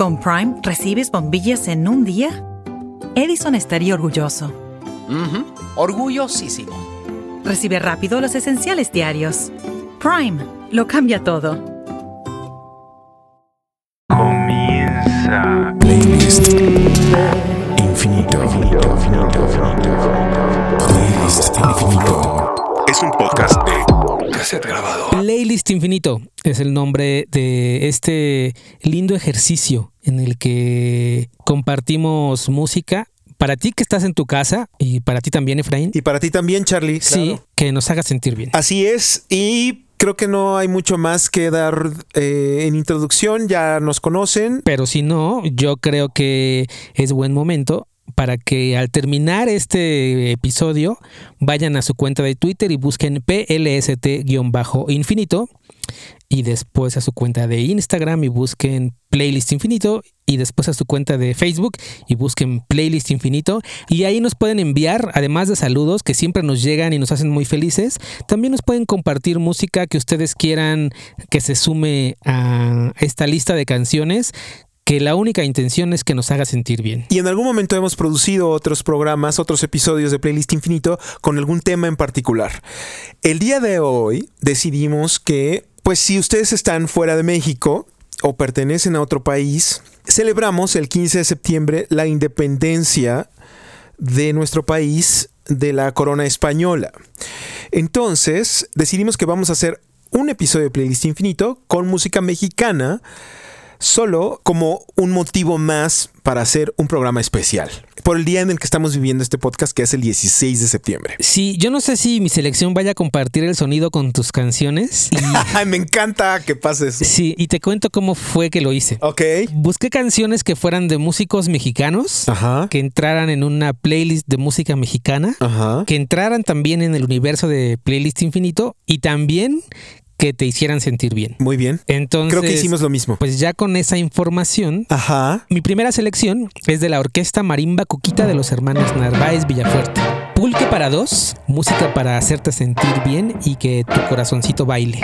Con Prime recibes bombillas en un día. Edison estaría orgulloso. Orgullosísimo. Recibe rápido los esenciales diarios. Prime lo cambia todo. Playlist Infinito es el nombre de este lindo ejercicio en el que compartimos música para ti que estás en tu casa y para ti también, Efraín. Y para ti también, Charlie. Sí, Claro. que nos haga sentir bien. Así es. Y creo que no hay mucho más que dar eh, en introducción. Ya nos conocen. Pero si no, yo creo que es buen momento para que al terminar este episodio vayan a su cuenta de Twitter y busquen PLST-infinito y después a su cuenta de Instagram y busquen Playlist Infinito y después a su cuenta de Facebook y busquen Playlist Infinito. Y ahí nos pueden enviar, además de saludos que siempre nos llegan y nos hacen muy felices, también nos pueden compartir música que ustedes quieran que se sume a esta lista de canciones que la única intención es que nos haga sentir bien. Y en algún momento hemos producido otros programas, otros episodios de Playlist Infinito con algún tema en particular. El día de hoy decidimos que, pues si ustedes están fuera de México o pertenecen a otro país, celebramos el 15 de septiembre la independencia de nuestro país de la corona española. Entonces, decidimos que vamos a hacer un episodio de Playlist Infinito con música mexicana solo como un motivo más para hacer un programa especial. Por el día en el que estamos viviendo este podcast, que es el 16 de septiembre. Sí, yo no sé si mi selección vaya a compartir el sonido con tus canciones. Y- me encanta que pases. sí, y te cuento cómo fue que lo hice. Ok. Busqué canciones que fueran de músicos mexicanos, Ajá. que entraran en una playlist de música mexicana, Ajá. que entraran también en el universo de Playlist Infinito y también que te hicieran sentir bien. Muy bien. Entonces, Creo que hicimos lo mismo. pues ya con esa información, Ajá. mi primera selección es de la orquesta Marimba Cuquita de los hermanos Narváez Villafuerte. Pulque para dos, música para hacerte sentir bien y que tu corazoncito baile.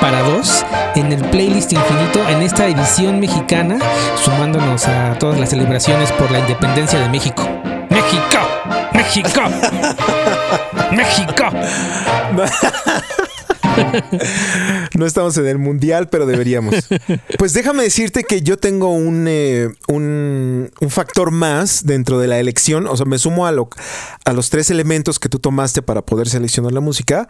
para dos en el playlist infinito, en esta edición mexicana, sumándonos a todas las celebraciones por la independencia de México. México, México, México. No estamos en el mundial, pero deberíamos. Pues déjame decirte que yo tengo un, eh, un, un factor más dentro de la elección. O sea, me sumo a, lo, a los tres elementos que tú tomaste para poder seleccionar la música.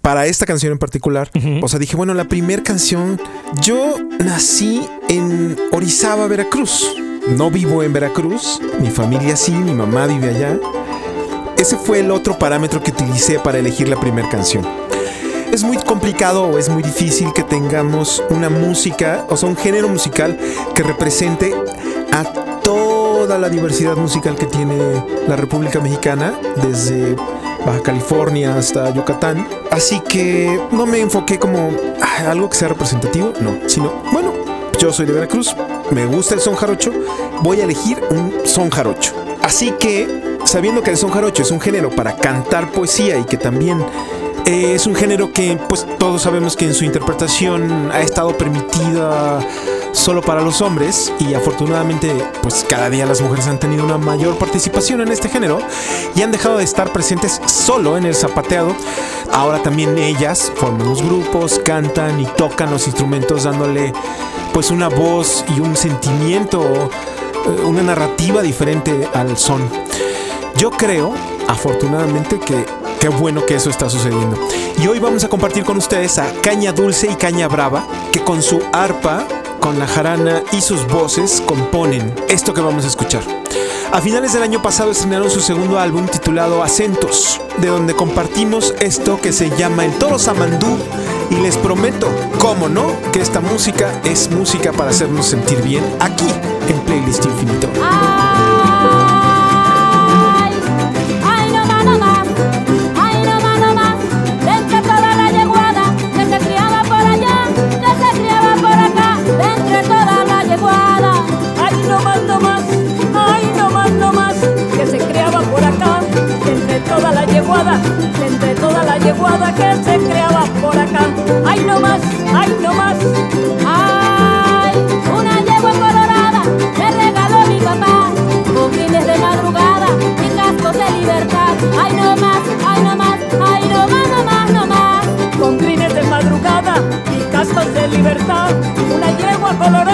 Para esta canción en particular. O sea, dije, bueno, la primera canción. Yo nací en Orizaba, Veracruz. No vivo en Veracruz. Mi familia sí, mi mamá vive allá. Ese fue el otro parámetro que utilicé para elegir la primera canción es muy complicado o es muy difícil que tengamos una música, o sea, un género musical que represente a toda la diversidad musical que tiene la República Mexicana, desde Baja California hasta Yucatán. Así que no me enfoqué como ah, algo que sea representativo, no, sino, bueno, yo soy de Veracruz, me gusta el son jarocho, voy a elegir un son jarocho. Así que, sabiendo que el son jarocho es un género para cantar poesía y que también eh, es un género que pues todos sabemos que en su interpretación ha estado permitida solo para los hombres y afortunadamente pues cada día las mujeres han tenido una mayor participación en este género y han dejado de estar presentes solo en el zapateado. Ahora también ellas forman los grupos, cantan y tocan los instrumentos dándole pues una voz y un sentimiento, eh, una narrativa diferente al son. Yo creo, afortunadamente, que Qué bueno que eso está sucediendo. Y hoy vamos a compartir con ustedes a Caña Dulce y Caña Brava, que con su arpa, con la jarana y sus voces componen esto que vamos a escuchar. A finales del año pasado estrenaron su segundo álbum titulado Acentos, de donde compartimos esto que se llama El Toro Samandú y les prometo, cómo no, que esta música es música para hacernos sentir bien aquí en Playlist Infinito. Entre toda la yeguada que se creaba por acá. Ay, no más, ay, no más, Ay, una yegua colorada me regaló mi papá. Con fines de madrugada y cascos de libertad. Ay, no más, ay, no más, ay, no más, no más, no más. con crines de madrugada y cascos de libertad. Una yegua colorada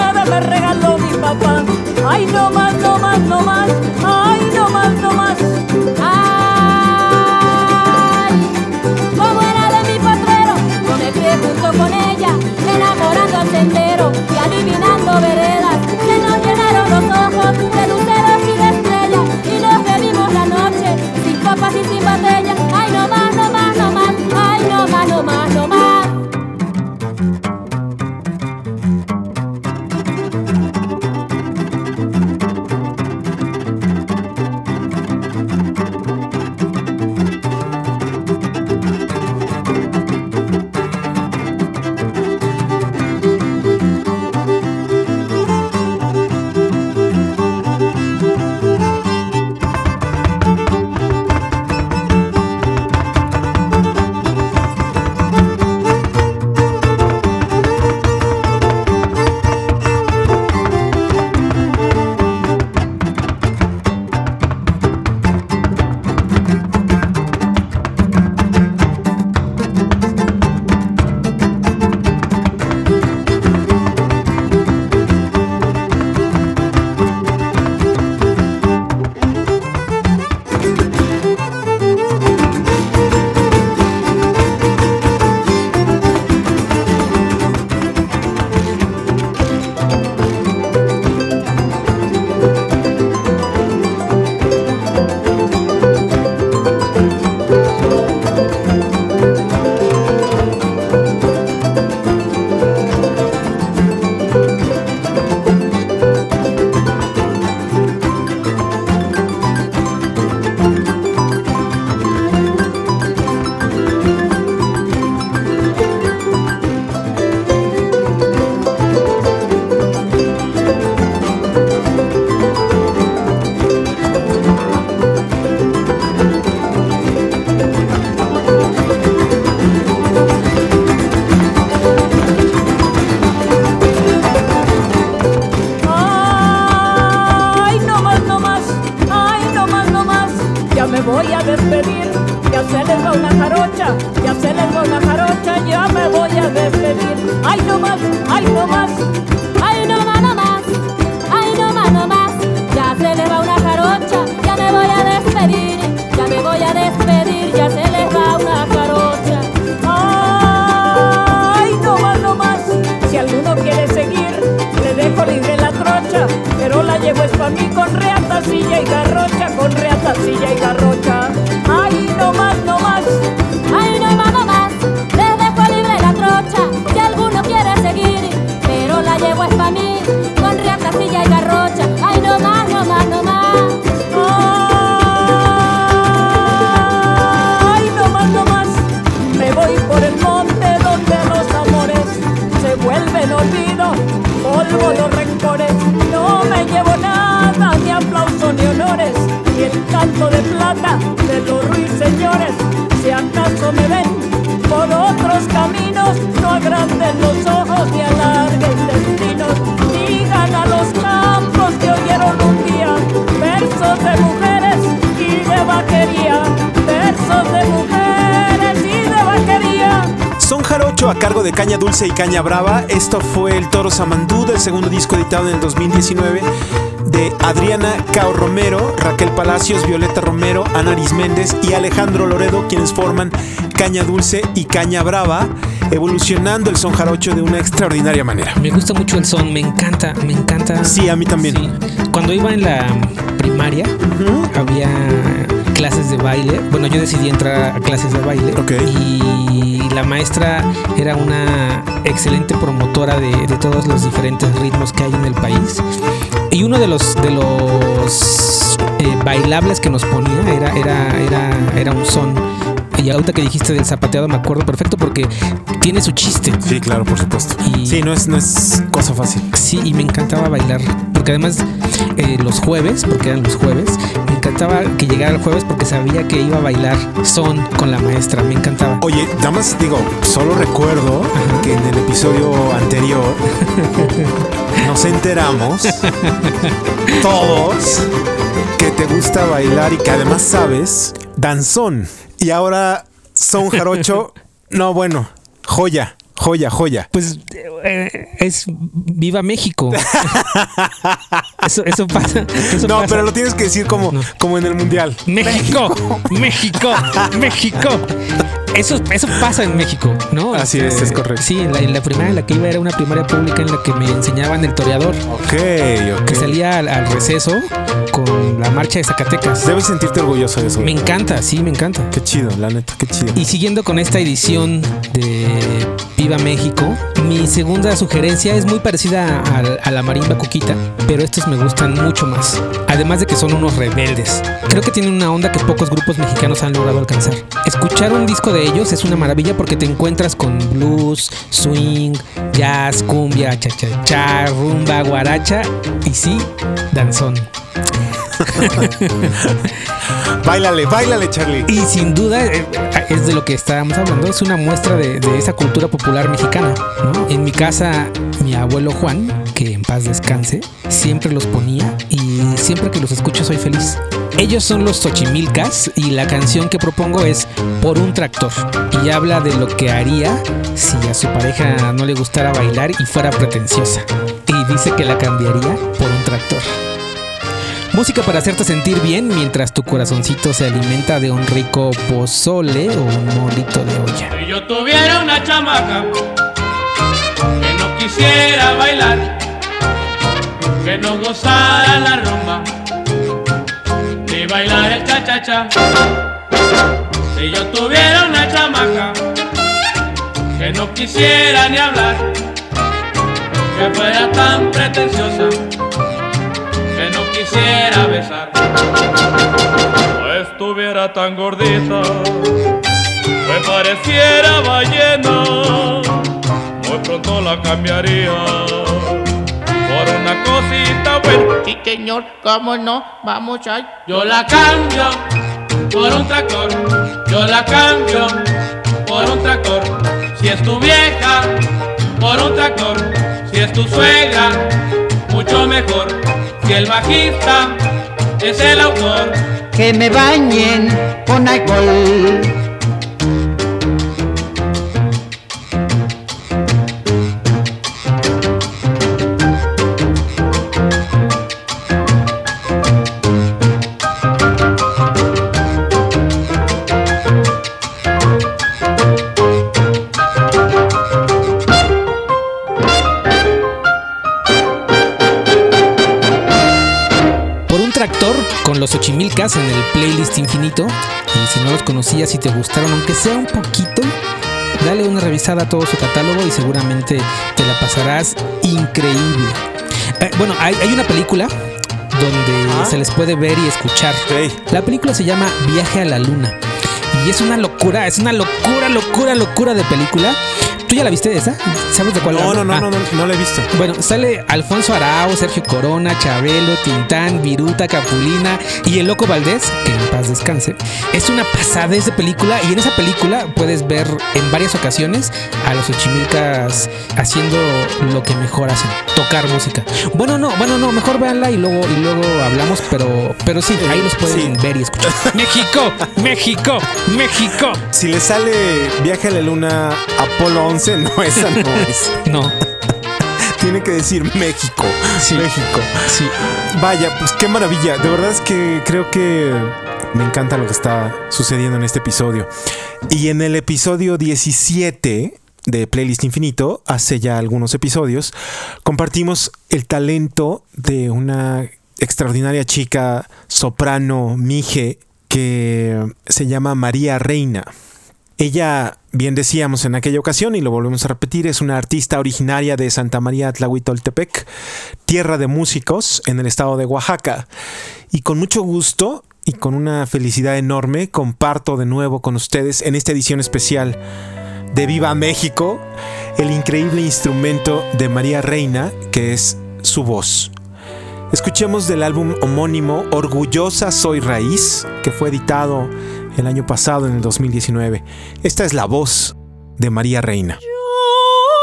la trocha, pero la llevo es pa' mí con reata, silla y garrocha, con reata, silla y garrocha. El canto de plata de los ruiseñores. Si acaso me ven por otros caminos, no agranden los ojos ni alarguen destinos. Digan a los campos que oyeron un día versos de mujeres y de vaquería, versos de mujeres y de vaquería. Son Jarocho a cargo de Caña Dulce y Caña Brava. Esto fue El Toro Samandú del segundo disco editado en el 2019 de Adriana Cao Romero, Raquel Palacios, Violeta Romero, Ana Méndez y Alejandro Loredo, quienes forman Caña Dulce y Caña Brava, evolucionando el son jarocho de una extraordinaria manera. Me gusta mucho el son, me encanta, me encanta. Sí, a mí también. Sí. Cuando iba en la primaria, había clases de baile. Bueno, yo decidí entrar a clases de baile. Ok. Y la maestra era una excelente promotora de, de todos los diferentes ritmos que hay en el país. Y uno de los de los eh, bailables que nos ponía era, era, era, era un son. Y ahorita que dijiste del zapateado me acuerdo perfecto porque tiene su chiste. Sí, claro, por supuesto. Y- Sí, no es, no es cosa fácil. Sí, y me encantaba bailar. Porque además, eh, los jueves, porque eran los jueves, me encantaba que llegara el jueves porque sabía que iba a bailar son con la maestra. Me encantaba. Oye, nada más digo, solo recuerdo que en el episodio anterior nos enteramos todos que te gusta bailar y que además sabes danzón. Y ahora son jarocho, no bueno, joya, joya, joya. Pues eh, es Viva México. eso, eso pasa. eso No, pasa. pero lo tienes que decir como, No. como en el mundial. México, México, México. Eso, eso pasa en México, ¿no? Así es, es correcto. Sí, en la, en la primaria en la que iba era una primaria pública en la que me enseñaban el toreador. Ok, Que ok. salía al, al receso con la marcha de Zacatecas. Debes sentirte orgulloso de eso. Me encanta, sí, me encanta. Qué chido, la neta, qué chido. Y siguiendo con esta edición de Viva México, mi segunda sugerencia es muy parecida a, a la marimba cuquita, pero estos me gustan mucho más. Además de que son unos rebeldes. Creo que tienen una onda que pocos grupos mexicanos han logrado alcanzar. Escuchar un disco de ellos es una maravilla porque te encuentras con blues, swing, jazz, cumbia, cha-cha-cha, rumba, guaracha y sí, danzón. Báilale, báilale, Charlie. Y sin duda eh, es de lo que estábamos hablando, es una muestra de, de esa cultura popular mexicana. ¿no? En mi casa, mi abuelo Juan, que en paz descanse, siempre los ponía y siempre que los escucho soy feliz. Ellos son los Xochimilcas y la canción que propongo es Por un tractor. Y habla de lo que haría si a su pareja no le gustara bailar y fuera pretenciosa. Y dice que la cambiaría por un tractor. Música para hacerte sentir bien mientras tu corazoncito se alimenta de un rico pozole o un molito de olla. Si yo tuviera una chamaca que no quisiera bailar, que no gozara la rumba, Si yo tuviera una chamaca que no quisiera ni hablar, que fuera tan pretenciosa, que no quisiera besar, o estuviera tan gordita me pareciera ballena, muy pronto la cambiaría por una cosita buena. Sí, señor, cómo no, vamos ahí. Yo la cambio por un tractor, yo la cambio por un tractor. Si es tu vieja, por un tractor. Si es tu suegra, mucho mejor. Si el bajista es el autor, que me bañen con alcohol. En el playlist infinito. Y si no los conocías y te gustaron, aunque sea un poquito, dale una revisada a todo su catálogo y seguramente te la pasarás increíble. Eh, bueno, hay, hay una película donde se les puede ver y escuchar. La película se llama Viaje a la Luna. Y es una locura, es una locura, locura, locura de película. ¿Tú ya la viste esa? ¿Sabes de cuál No, hablo? no, no, Ah. no, no, no la he visto. Bueno, sale Alfonso Arao, Sergio Corona, Chabelo, Tintán, Viruta, Capulina y el Loco Valdés, que en paz descanse. Es una pasada esa película y en esa película puedes ver en varias ocasiones a los Ochimilcas haciendo lo que mejor hacen, tocar música. Bueno, no, bueno, no, mejor véanla y luego, y luego hablamos, pero, pero sí, ahí los pueden ver y escuchar. México, México, México. Si le sale Viaje a la Luna Apolo 11, no, esa no es. No. Tiene que decir México. México. Sí. Vaya, pues qué maravilla. De verdad es que creo que me encanta lo que está sucediendo en este episodio. Y en el episodio 17 de Playlist Infinito, hace ya algunos episodios, compartimos el talento de una extraordinaria chica soprano mije que se llama María Reina. Ella, bien decíamos en aquella ocasión, y lo volvemos a repetir, es una artista originaria de Santa María Tlahuitoltepec, tierra de músicos en el estado de Oaxaca. Y con mucho gusto y con una felicidad enorme comparto de nuevo con ustedes en esta edición especial de Viva México el increíble instrumento de María Reina, que es su voz. Escuchemos del álbum homónimo Orgullosa Soy Raíz, que fue editado el año pasado, en el 2019. Esta es la voz de María Reina.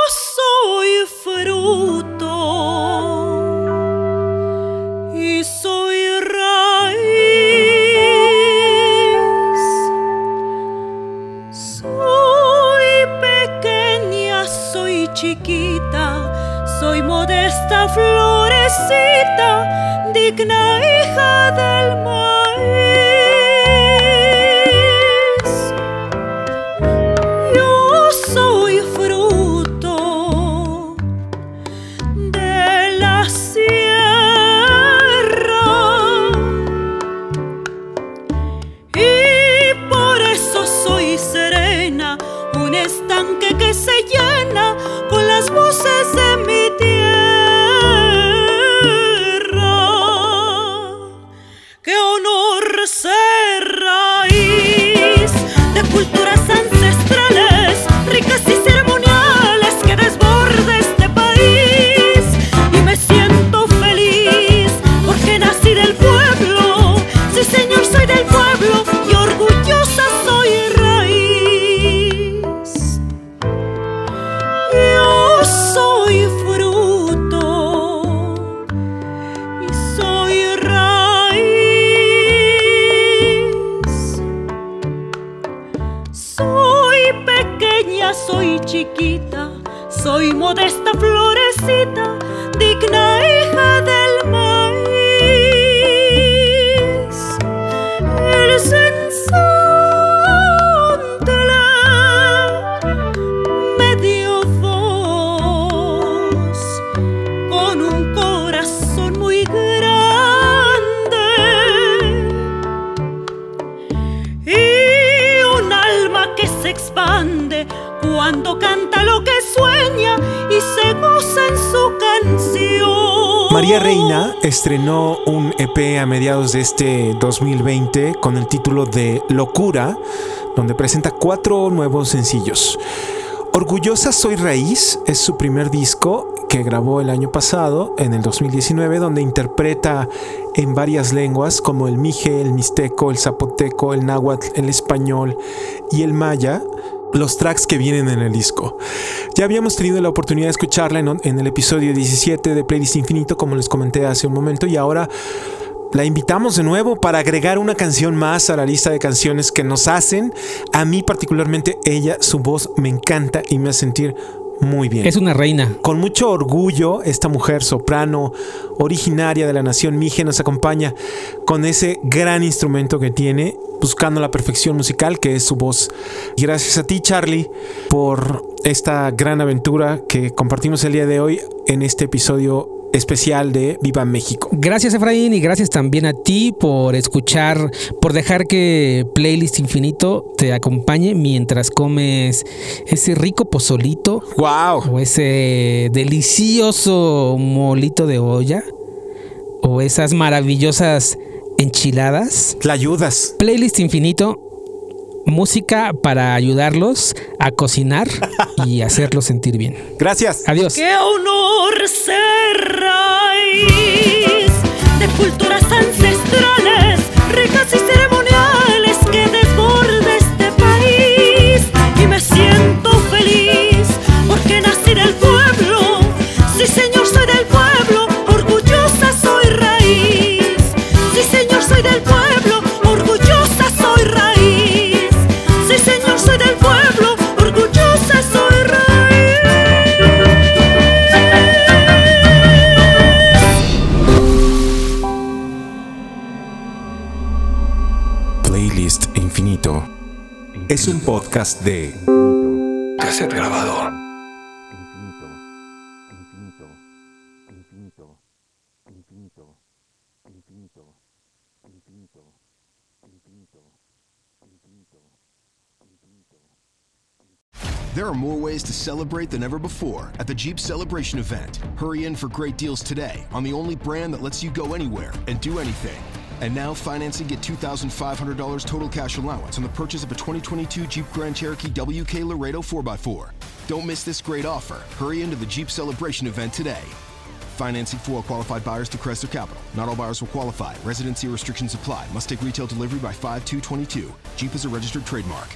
soy fruto y soy raíz. Soy pequeña, soy chiquita, soy modesta florecita, digna con las chiquita, soy modesta florecita, digna hija del maíz. Su canción. María Reina estrenó un EP a mediados de este 2020 con el título de Locura, donde presenta cuatro nuevos sencillos. Orgullosa Soy Raíz es su primer disco que grabó el año pasado, en el 2019, donde interpreta en varias lenguas como el mije, el mixteco, el zapoteco, el náhuatl, el español y el maya los tracks que vienen en el disco. Ya habíamos tenido la oportunidad de escucharla en, el episodio 17 de Playlist Infinito, como les comenté hace un momento, y ahora la invitamos de nuevo para agregar una canción más a la lista de canciones que nos hacen. A mí particularmente ella, su voz me encanta y me hace sentir muy bien. Es una reina. Con mucho orgullo, esta mujer soprano, originaria de la nación Mije, nos acompaña con ese gran instrumento que tiene, buscando la perfección musical que es su voz. Y gracias a ti, Charlie, por esta gran aventura que compartimos el día de hoy en este episodio especial de Viva México. Gracias Efraín y gracias también a ti por escuchar, por dejar que Playlist Infinito te acompañe mientras comes ese rico pozolito. ¡Wow! O ese delicioso molito de olla. O esas maravillosas enchiladas. La ayudas. Playlist Infinito. Música para ayudarlos a cocinar y hacerlos sentir bien. Gracias. Adiós. Qué honor ser podcast de Cassette grabador. There are more ways to celebrate than ever before at the Jeep Celebration event. Hurry in for great deals today on the only brand that lets you go anywhere and do anything. And now financing get $2,500 total cash allowance on the purchase of a 2022 Jeep Grand Cherokee WK Laredo 4x4. Don't miss this great offer. Hurry into the Jeep Celebration event today. Financing for qualified buyers through Chrysler Capital. Not all buyers will qualify. Residency restrictions apply. Must take retail delivery by 5 2 22. Jeep is a registered trademark.